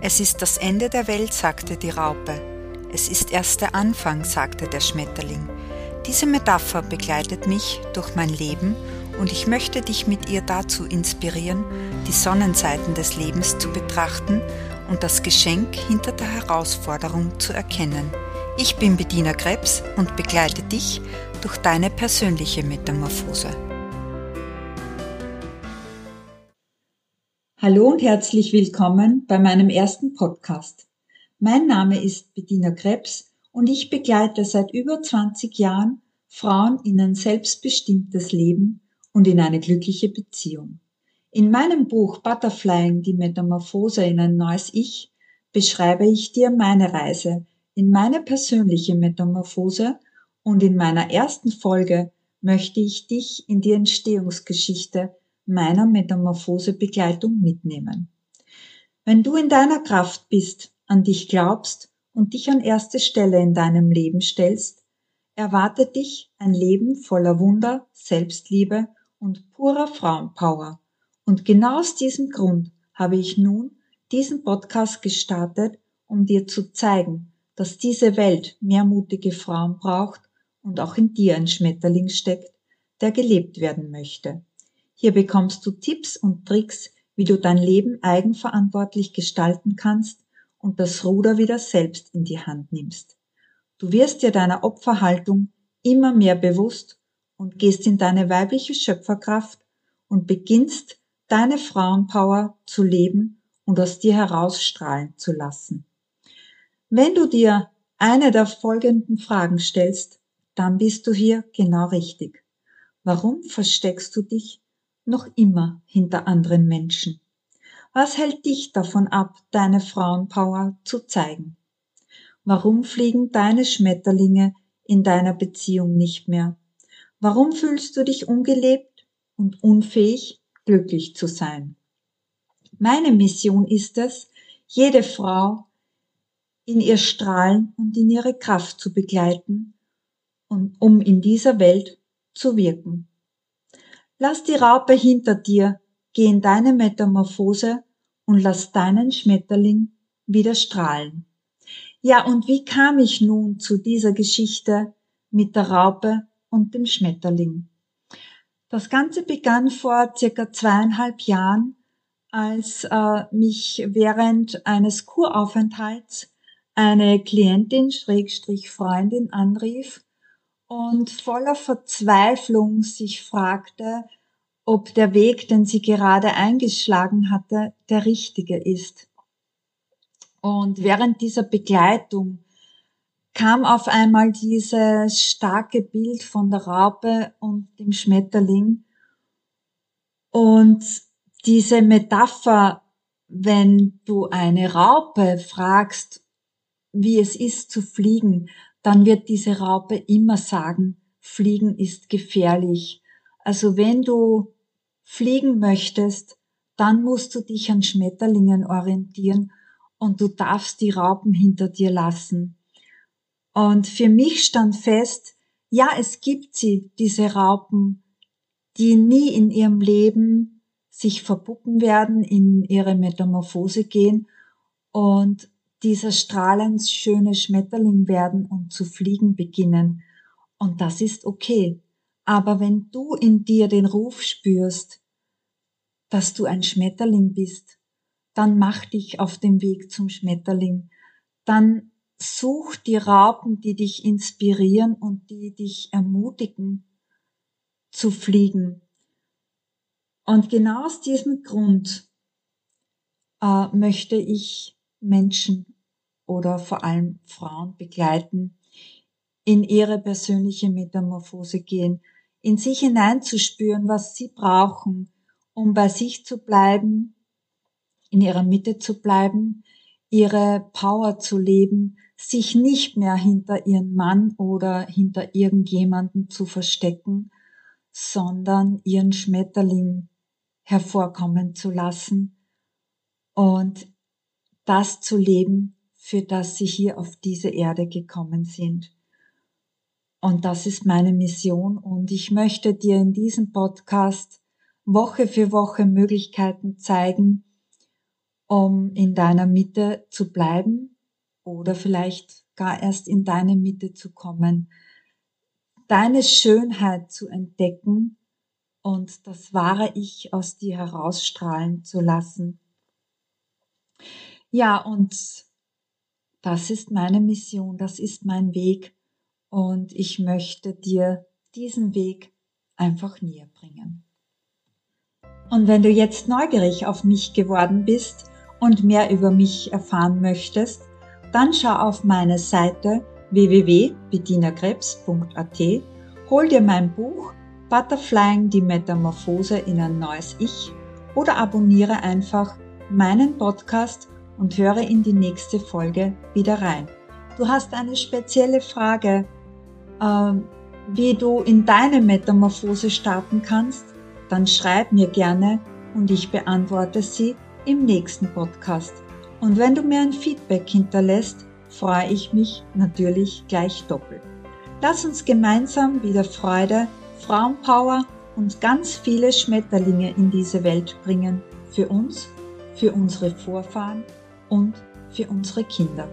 Es ist das Ende der Welt, sagte die Raupe. Es ist erst der Anfang, sagte der Schmetterling. Diese Metapher begleitet mich durch mein Leben und ich möchte dich mit ihr dazu inspirieren, die Sonnenseiten des Lebens zu betrachten und das Geschenk hinter der Herausforderung zu erkennen. Ich bin Bediener Krebs und begleite dich durch deine persönliche Metamorphose. Hallo und herzlich willkommen bei meinem ersten Podcast. Mein Name ist Bettina Krebs und ich begleite seit über 20 Jahren Frauen in ein selbstbestimmtes Leben und in eine glückliche Beziehung. In meinem Buch Butterflying, die Metamorphose in ein neues Ich, beschreibe ich dir meine Reise in meine persönliche Metamorphose und in meiner ersten Folge möchte ich dich in die Entstehungsgeschichte meiner Metamorphosebegleitung mitnehmen. Wenn du in deiner Kraft bist, an dich glaubst und dich an erste Stelle in deinem Leben stellst, erwartet dich ein Leben voller Wunder, Selbstliebe und purer Frauenpower. Und genau aus diesem Grund habe ich nun diesen Podcast gestartet, um dir zu zeigen, dass diese Welt mehr mutige Frauen braucht und auch in dir ein Schmetterling steckt, der gelebt werden möchte. Hier bekommst du Tipps und Tricks, wie du dein Leben eigenverantwortlich gestalten kannst und das Ruder wieder selbst in die Hand nimmst. Du wirst dir deiner Opferhaltung immer mehr bewusst und gehst in deine weibliche Schöpferkraft und beginnst deine Frauenpower zu leben und aus dir herausstrahlen zu lassen. Wenn du dir eine der folgenden Fragen stellst, dann bist du hier genau richtig. Warum versteckst du dich noch immer hinter anderen Menschen? Was hält dich davon ab, deine Frauenpower zu zeigen? Warum fliegen deine Schmetterlinge in deiner Beziehung nicht mehr? Warum fühlst du dich ungelebt und unfähig, glücklich zu sein? Meine Mission ist es, jede Frau in ihr Strahlen und in ihre Kraft zu begleiten, um in dieser Welt zu wirken. Lass die Raupe hinter dir, geh in deine Metamorphose und lass deinen Schmetterling wieder strahlen. Ja, und wie kam ich nun zu dieser Geschichte mit der Raupe und dem Schmetterling? Das Ganze begann vor circa zweieinhalb Jahren, als äh, mich während eines Kuraufenthalts eine Klientin, Schrägstrich Freundin anrief und voller Verzweiflung sich fragte, ob der Weg, den sie gerade eingeschlagen hatte, der richtige ist. Und während dieser Begleitung kam auf einmal dieses starke Bild von der Raupe und dem Schmetterling und diese Metapher, wenn du eine Raupe fragst, wie es ist zu fliegen, dann wird diese Raupe immer sagen, Fliegen ist gefährlich. Also wenn du fliegen möchtest, dann musst du dich an Schmetterlingen orientieren und du darfst die Raupen hinter dir lassen. Und für mich stand fest, ja, es gibt sie, diese Raupen, die nie in ihrem Leben sich verpuppen werden, in ihre Metamorphose gehen und dieser strahlend schöne Schmetterling werden und zu fliegen beginnen. Und das ist okay. Aber wenn du in dir den Ruf spürst, dass du ein Schmetterling bist, dann mach dich auf den Weg zum Schmetterling. Dann such die Raupen, die dich inspirieren und die dich ermutigen zu fliegen. Und genau aus diesem Grund äh, möchte ich Menschen oder vor allem Frauen begleiten, in ihre persönliche Metamorphose gehen, in sich hineinzuspüren, was sie brauchen, um bei sich zu bleiben, in ihrer Mitte zu bleiben, ihre Power zu leben, sich nicht mehr hinter ihren Mann oder hinter irgendjemanden zu verstecken, sondern ihren Schmetterling hervorkommen zu lassen und das zu leben, für das sie hier auf diese Erde gekommen sind. Und das ist meine Mission und ich möchte dir in diesem Podcast Woche für Woche Möglichkeiten zeigen, um in deiner Mitte zu bleiben oder vielleicht gar erst in deine Mitte zu kommen, deine Schönheit zu entdecken und das wahre Ich aus dir herausstrahlen zu lassen. Ja, und das ist meine Mission, das ist mein Weg und ich möchte dir diesen Weg einfach näher bringen. Und wenn du jetzt neugierig auf mich geworden bist und mehr über mich erfahren möchtest, dann schau auf meine Seite www.bedienerkrebs.at, hol dir mein Buch Butterflying die Metamorphose in ein neues Ich oder abonniere einfach meinen Podcast und höre in die nächste Folge wieder rein. Du hast eine spezielle Frage, äh, wie du in deine Metamorphose starten kannst, dann schreib mir gerne und ich beantworte sie im nächsten Podcast. Und wenn du mir ein Feedback hinterlässt, freue ich mich natürlich gleich doppelt. Lass uns gemeinsam wieder Freude, Frauenpower und ganz viele Schmetterlinge in diese Welt bringen. Für uns, für unsere Vorfahren und für unsere Kinder.